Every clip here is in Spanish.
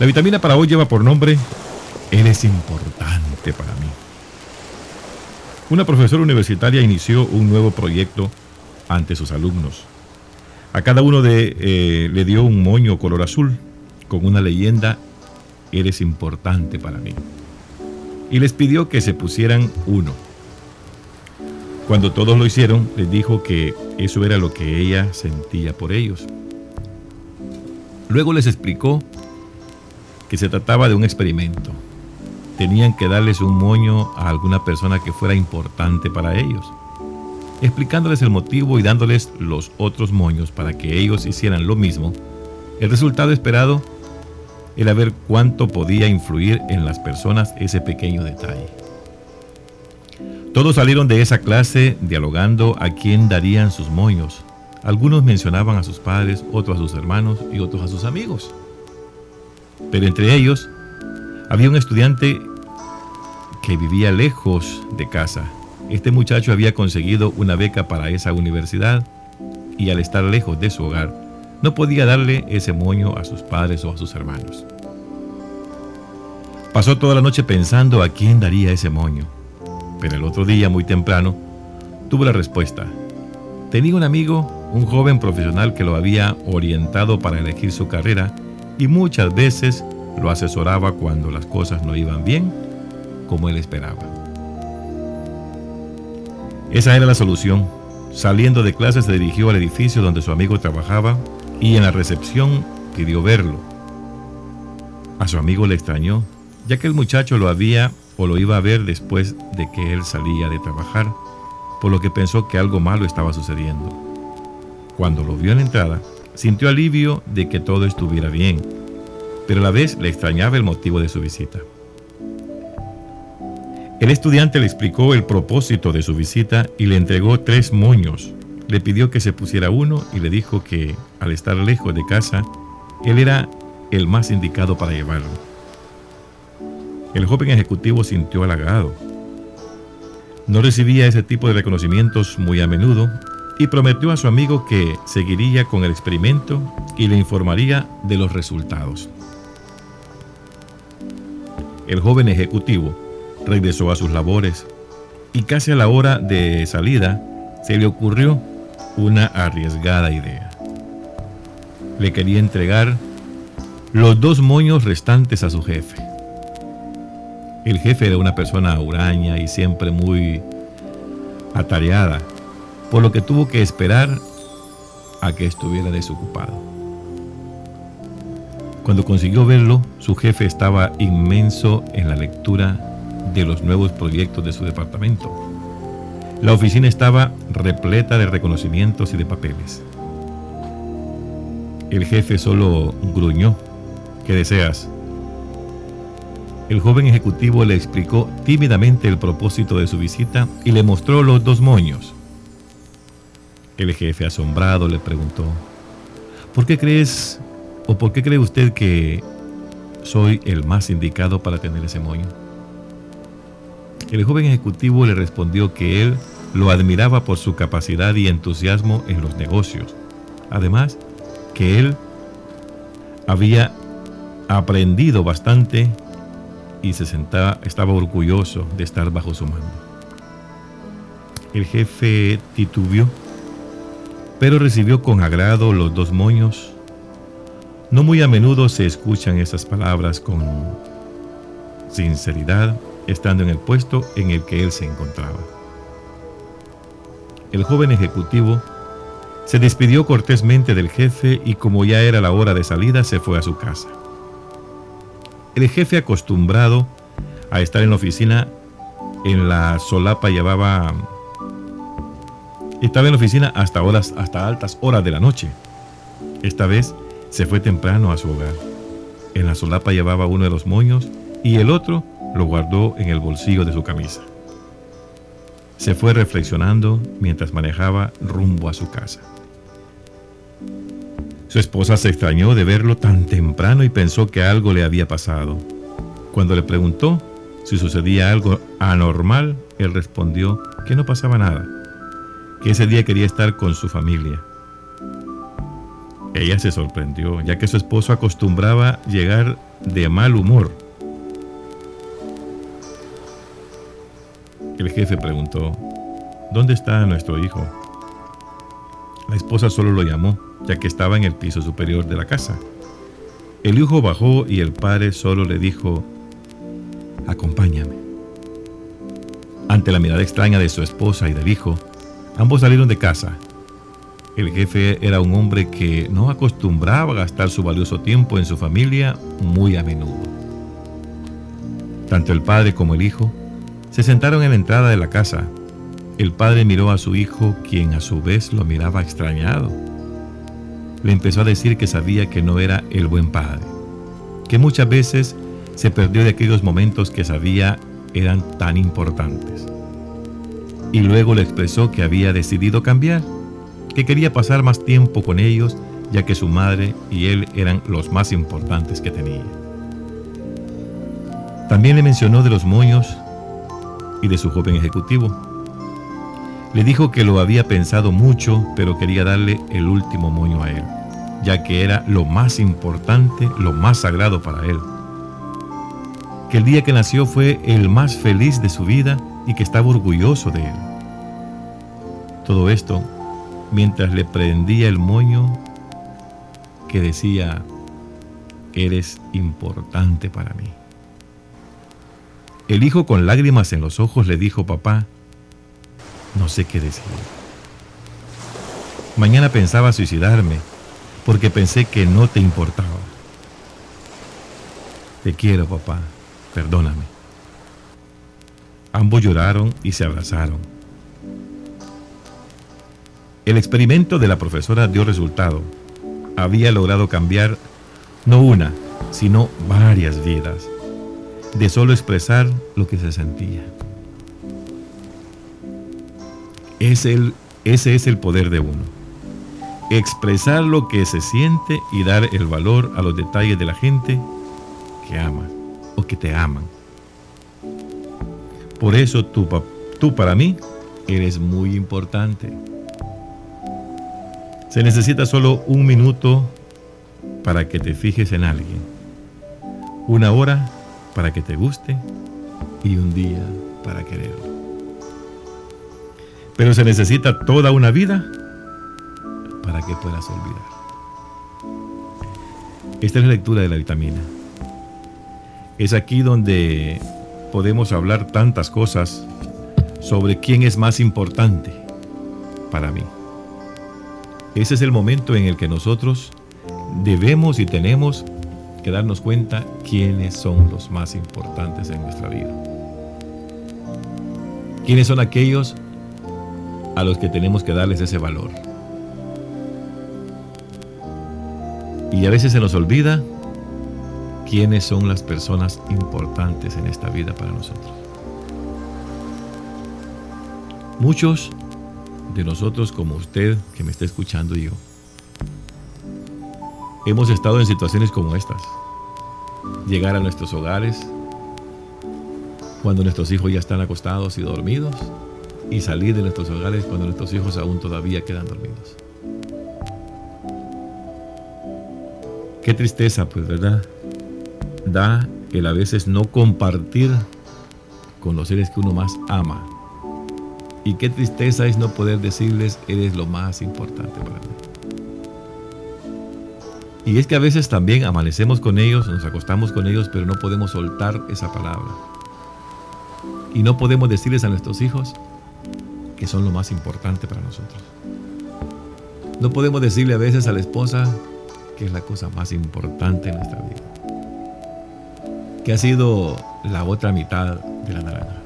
La vitamina para hoy lleva por nombre Eres importante para mí. Una profesora universitaria inició un nuevo proyecto ante sus alumnos. A cada uno de, eh, le dio un moño color azul con una leyenda Eres importante para mí. Y les pidió que se pusieran uno. Cuando todos lo hicieron, les dijo que eso era lo que ella sentía por ellos. Luego les explicó que se trataba de un experimento. Tenían que darles un moño a alguna persona que fuera importante para ellos, explicándoles el motivo y dándoles los otros moños para que ellos hicieran lo mismo. El resultado esperado era ver cuánto podía influir en las personas ese pequeño detalle. Todos salieron de esa clase dialogando a quién darían sus moños. Algunos mencionaban a sus padres, otros a sus hermanos y otros a sus amigos. Pero entre ellos había un estudiante que vivía lejos de casa. Este muchacho había conseguido una beca para esa universidad y al estar lejos de su hogar, no podía darle ese moño a sus padres o a sus hermanos. Pasó toda la noche pensando a quién daría ese moño, pero el otro día, muy temprano, tuvo la respuesta. Tenía un amigo, un joven profesional que lo había orientado para elegir su carrera y muchas veces lo asesoraba cuando las cosas no iban bien como él esperaba. Esa era la solución. Saliendo de clase se dirigió al edificio donde su amigo trabajaba y en la recepción pidió verlo. A su amigo le extrañó, ya que el muchacho lo había o lo iba a ver después de que él salía de trabajar, por lo que pensó que algo malo estaba sucediendo. Cuando lo vio en la entrada, sintió alivio de que todo estuviera bien, pero a la vez le extrañaba el motivo de su visita. El estudiante le explicó el propósito de su visita y le entregó tres moños. Le pidió que se pusiera uno y le dijo que, al estar lejos de casa, él era el más indicado para llevarlo. El joven ejecutivo sintió halagado. No recibía ese tipo de reconocimientos muy a menudo y prometió a su amigo que seguiría con el experimento y le informaría de los resultados. El joven ejecutivo regresó a sus labores y casi a la hora de salida se le ocurrió una arriesgada idea. Le quería entregar los dos moños restantes a su jefe. El jefe era una persona huraña y siempre muy atareada, por lo que tuvo que esperar a que estuviera desocupado. Cuando consiguió verlo, su jefe estaba inmenso en la lectura de los nuevos proyectos de su departamento. La oficina estaba repleta de reconocimientos y de papeles. El jefe solo gruñó. ¿Qué deseas? El joven ejecutivo le explicó tímidamente el propósito de su visita y le mostró los dos moños. El jefe asombrado le preguntó, ¿por qué crees o por qué cree usted que soy el más indicado para tener ese moño? El joven ejecutivo le respondió que él lo admiraba por su capacidad y entusiasmo en los negocios. Además, que él había aprendido bastante y se sentaba, estaba orgulloso de estar bajo su mando. El jefe titubió, pero recibió con agrado los dos moños. No muy a menudo se escuchan esas palabras con sinceridad estando en el puesto en el que él se encontraba. El joven ejecutivo se despidió cortésmente del jefe y como ya era la hora de salida se fue a su casa. El jefe acostumbrado a estar en la oficina en la solapa llevaba estaba en la oficina hasta horas hasta altas horas de la noche. Esta vez se fue temprano a su hogar. En la solapa llevaba uno de los moños y el otro lo guardó en el bolsillo de su camisa. Se fue reflexionando mientras manejaba rumbo a su casa. Su esposa se extrañó de verlo tan temprano y pensó que algo le había pasado. Cuando le preguntó si sucedía algo anormal, él respondió que no pasaba nada, que ese día quería estar con su familia. Ella se sorprendió, ya que su esposo acostumbraba llegar de mal humor. El jefe preguntó, ¿dónde está nuestro hijo? La esposa solo lo llamó, ya que estaba en el piso superior de la casa. El hijo bajó y el padre solo le dijo, acompáñame. Ante la mirada extraña de su esposa y del hijo, ambos salieron de casa. El jefe era un hombre que no acostumbraba a gastar su valioso tiempo en su familia muy a menudo. Tanto el padre como el hijo se sentaron en la entrada de la casa. El padre miró a su hijo, quien a su vez lo miraba extrañado. Le empezó a decir que sabía que no era el buen padre, que muchas veces se perdió de aquellos momentos que sabía eran tan importantes. Y luego le expresó que había decidido cambiar, que quería pasar más tiempo con ellos, ya que su madre y él eran los más importantes que tenía. También le mencionó de los moños y de su joven ejecutivo. Le dijo que lo había pensado mucho, pero quería darle el último moño a él, ya que era lo más importante, lo más sagrado para él que el día que nació fue el más feliz de su vida y que estaba orgulloso de él. Todo esto mientras le prendía el moño que decía, eres importante para mí. El hijo con lágrimas en los ojos le dijo, papá, no sé qué decir. Mañana pensaba suicidarme porque pensé que no te importaba. Te quiero, papá perdóname. Ambos lloraron y se abrazaron. El experimento de la profesora dio resultado. Había logrado cambiar no una, sino varias vidas, de solo expresar lo que se sentía. Es el, ese es el poder de uno. Expresar lo que se siente y dar el valor a los detalles de la gente que ama o que te aman. Por eso tú, para mí eres muy importante. Se necesita solo un minuto para que te fijes en alguien, una hora para que te guste y un día para quererlo. Pero se necesita toda una vida para que puedas olvidar. Esta es la lectura de la vitamina. Es aquí donde podemos hablar tantas cosas sobre quién es más importante para mí. Ese es el momento en el que nosotros debemos y tenemos que darnos cuenta quiénes son los más importantes en nuestra vida. ¿Quiénes son aquellos a los que tenemos que darles ese valor? Y a veces se nos olvida quiénes son las personas importantes en esta vida para nosotros. Muchos de nosotros, como usted que me está escuchando y yo, hemos estado en situaciones como estas. Llegar a nuestros hogares cuando nuestros hijos ya están acostados y dormidos y salir de nuestros hogares cuando nuestros hijos aún todavía quedan dormidos. Qué tristeza, pues, ¿verdad? Da el a veces no compartir con los seres que uno más ama. Y qué tristeza es no poder decirles, eres lo más importante para mí. Y es que a veces también amanecemos con ellos, nos acostamos con ellos, pero no podemos soltar esa palabra. Y no podemos decirles a nuestros hijos que son lo más importante para nosotros. No podemos decirle a veces a la esposa que es la cosa más importante en nuestra vida que ha sido la otra mitad de la naranja,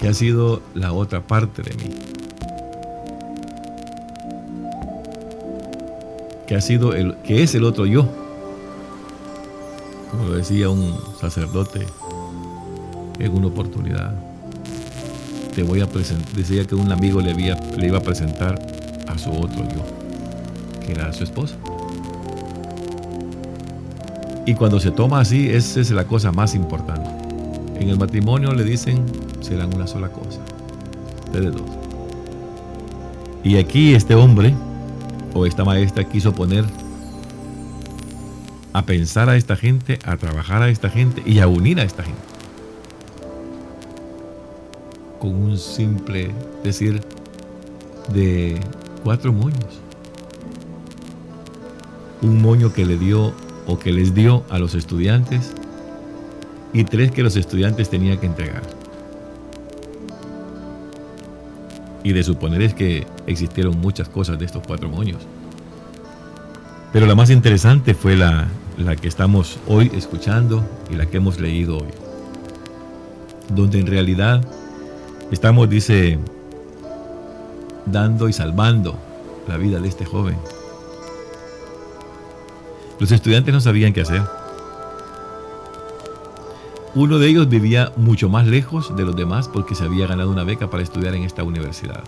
que ha sido la otra parte de mí, que ha sido el que es el otro yo, como lo decía un sacerdote en una oportunidad. Te voy a presentar, decía que un amigo le, había, le iba a presentar a su otro yo, que era su esposa. Y cuando se toma así, esa es la cosa más importante. En el matrimonio le dicen, serán una sola cosa. Ustedes dos. Y aquí este hombre o esta maestra quiso poner a pensar a esta gente, a trabajar a esta gente y a unir a esta gente. Con un simple decir de cuatro moños. Un moño que le dio o que les dio a los estudiantes y tres que los estudiantes tenían que entregar. Y de suponer es que existieron muchas cosas de estos cuatro moños. Pero la más interesante fue la, la que estamos hoy escuchando y la que hemos leído hoy. Donde en realidad estamos, dice, dando y salvando la vida de este joven. Los estudiantes no sabían qué hacer. Uno de ellos vivía mucho más lejos de los demás porque se había ganado una beca para estudiar en esta universidad.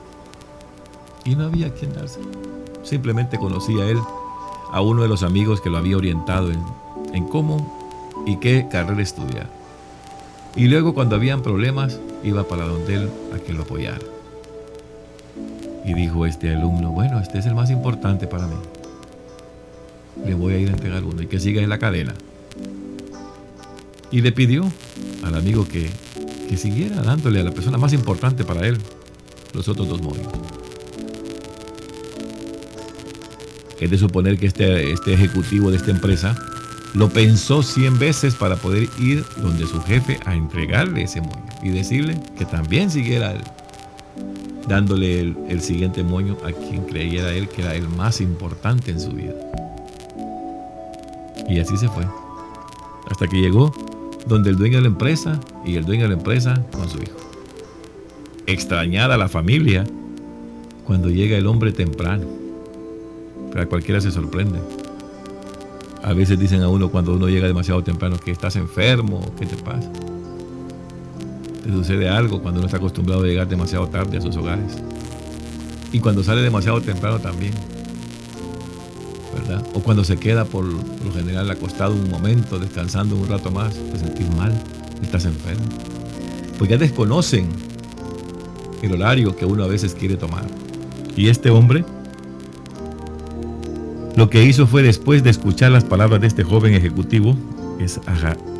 Y no había quien darse. Simplemente conocía a él, a uno de los amigos que lo había orientado en, en cómo y qué carrera estudiar. Y luego cuando habían problemas, iba para donde él a que lo apoyara. Y dijo este alumno, bueno, este es el más importante para mí. Le voy a ir a entregar uno y que siga en la cadena y le pidió al amigo que, siguiera dándole a la persona más importante para él los otros dos moños. Es de suponer que este, este ejecutivo de esta empresa lo pensó 100 veces para poder ir donde su jefe a entregarle ese moño y decirle que también siguiera dándole el, el siguiente moño a quien creyera él que era el más importante en su vida. Y así se fue. Hasta que llegó donde el dueño de la empresa y el dueño de la empresa con su hijo. Extrañada la familia cuando llega el hombre temprano. Pero cualquiera se sorprende. A veces dicen a uno cuando uno llega demasiado temprano que estás enfermo, ¿qué te pasa? Te sucede algo cuando uno está acostumbrado a llegar demasiado tarde a sus hogares. Y cuando sale demasiado temprano también. O cuando se queda por lo general acostado un momento, descansando un rato más, te sentís mal, estás enfermo. Pues ya desconocen el horario que uno a veces quiere tomar. Y este hombre lo que hizo fue después de escuchar las palabras de este joven ejecutivo, es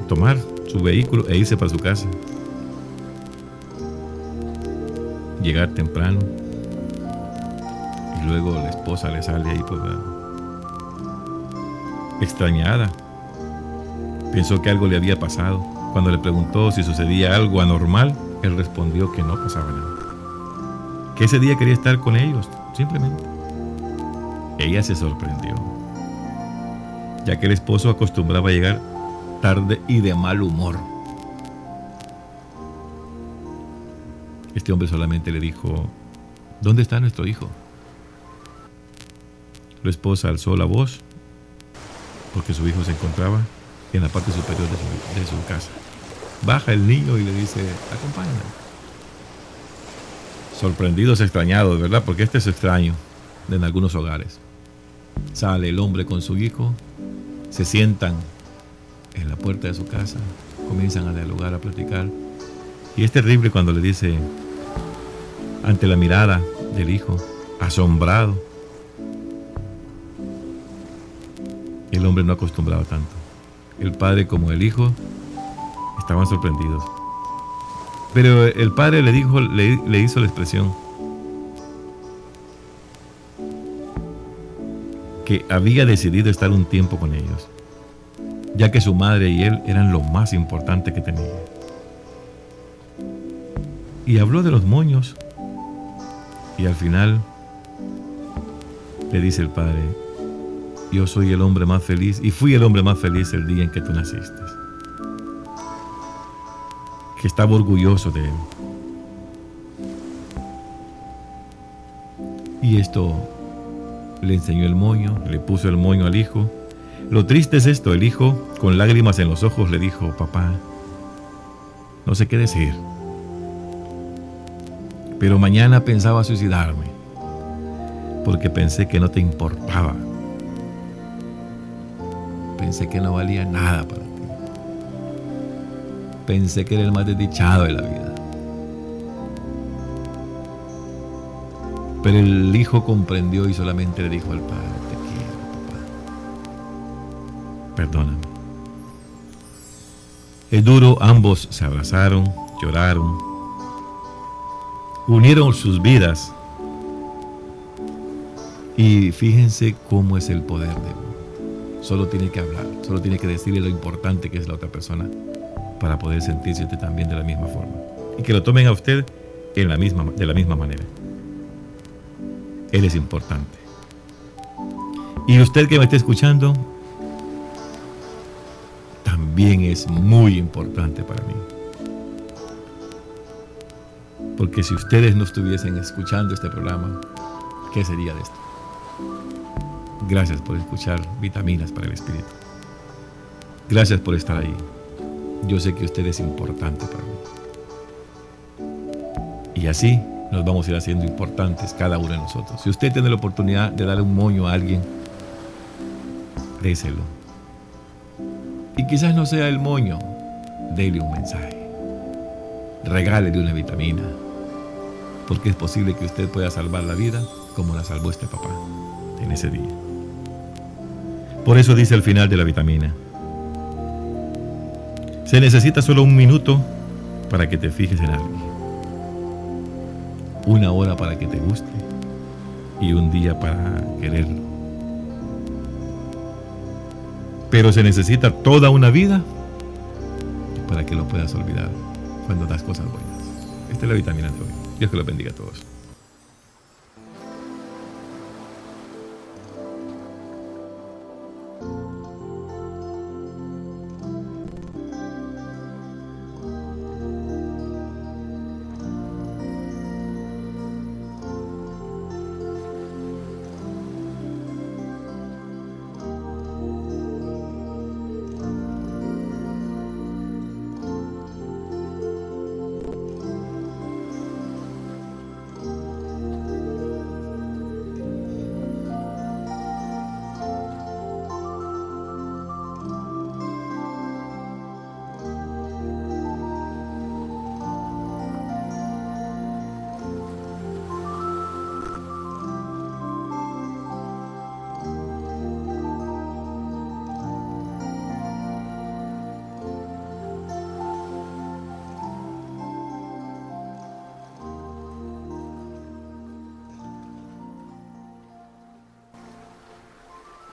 tomar su vehículo e irse para su casa. Llegar temprano. Y luego la esposa le sale ahí pues, extrañada. Pensó que algo le había pasado. Cuando le preguntó si sucedía algo anormal, él respondió que no pasaba nada. Que ese día quería estar con ellos, simplemente. Ella se sorprendió, ya que el esposo acostumbraba a llegar tarde y de mal humor. Este hombre solamente le dijo, ¿dónde está nuestro hijo? La esposa alzó la voz porque su hijo se encontraba en la parte superior de su, casa. Baja el niño y le dice, acompáñame. Sorprendidos, extrañados, ¿verdad? Porque este es extraño en algunos hogares. Sale el hombre con su hijo, se sientan en la puerta de su casa, comienzan a dialogar, a platicar. Y es terrible cuando le dice, ante la mirada del hijo, asombrado, El hombre no acostumbraba tanto. El padre como el hijo estaban sorprendidos. Pero el padre le dijo, le, hizo la expresión que había decidido estar un tiempo con ellos, ya que su madre y él eran lo más importante que tenía. Y habló de los moños. Y al final le dice el padre, yo soy el hombre más feliz y fui el hombre más feliz el día en que tú naciste. Que estaba orgulloso de él. Y esto le enseñó el moño, le puso el moño al hijo. Lo triste es esto, el hijo, con lágrimas en los ojos, le dijo, papá, no sé qué decir, pero mañana pensaba suicidarme, porque pensé que no te importaba Pensé que no valía nada para ti. Pensé que era el más desdichado de la vida. Pero el hijo comprendió y solamente le dijo al padre, te quiero, papá. Perdóname. Es duro, ambos se abrazaron, lloraron, unieron sus vidas. Y fíjense cómo es el poder de uno. Solo tiene que hablar, solo tiene que decirle lo importante que es la otra persona para poder sentirse usted también de la misma forma. Y que lo tomen a usted en la misma, de la misma manera. Él es importante. Y usted que me está escuchando, también es muy importante para mí. Porque si ustedes no estuviesen escuchando este programa, ¿qué sería de esto? Gracias por escuchar Vitaminas para el Espíritu. Gracias por estar ahí. Yo sé que usted es importante para mí. Y así nos vamos a ir haciendo importantes cada uno de nosotros. Si usted tiene la oportunidad de darle un moño a alguien, déselo. Y quizás no sea el moño, déle un mensaje. Regálele una vitamina. Porque es posible que usted pueda salvar la vida como la salvó este papá en ese día. Por eso dice al final de la vitamina, se necesita solo un minuto para que te fijes en alguien una hora para que te guste y un día para quererlo. Pero se necesita toda una vida para que lo puedas olvidar cuando das cosas buenas. Esta es la vitamina de hoy. Dios que lo bendiga a todos.